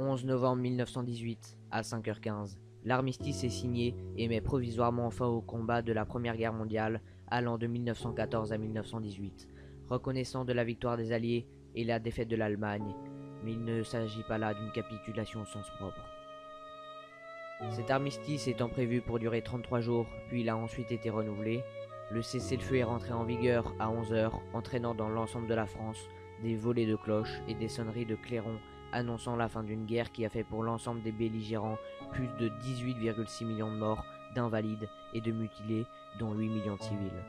11 novembre 1918, à 5h15. L'armistice est signé et met provisoirement fin au combat de la Première Guerre mondiale allant de 1914 à 1918, reconnaissant de la victoire des Alliés et la défaite de l'Allemagne, mais il ne s'agit pas là d'une capitulation au sens propre. Cet armistice étant prévu pour durer 33 jours, puis il a ensuite été renouvelé, le cessez-le-feu est rentré en vigueur à 11h, entraînant dans l'ensemble de la France des volées de cloches et des sonneries de clairons annonçant la fin d'une guerre qui a fait pour l'ensemble des belligérants plus de 18,6 millions de morts, d'invalides et de mutilés, dont 8 millions de civils.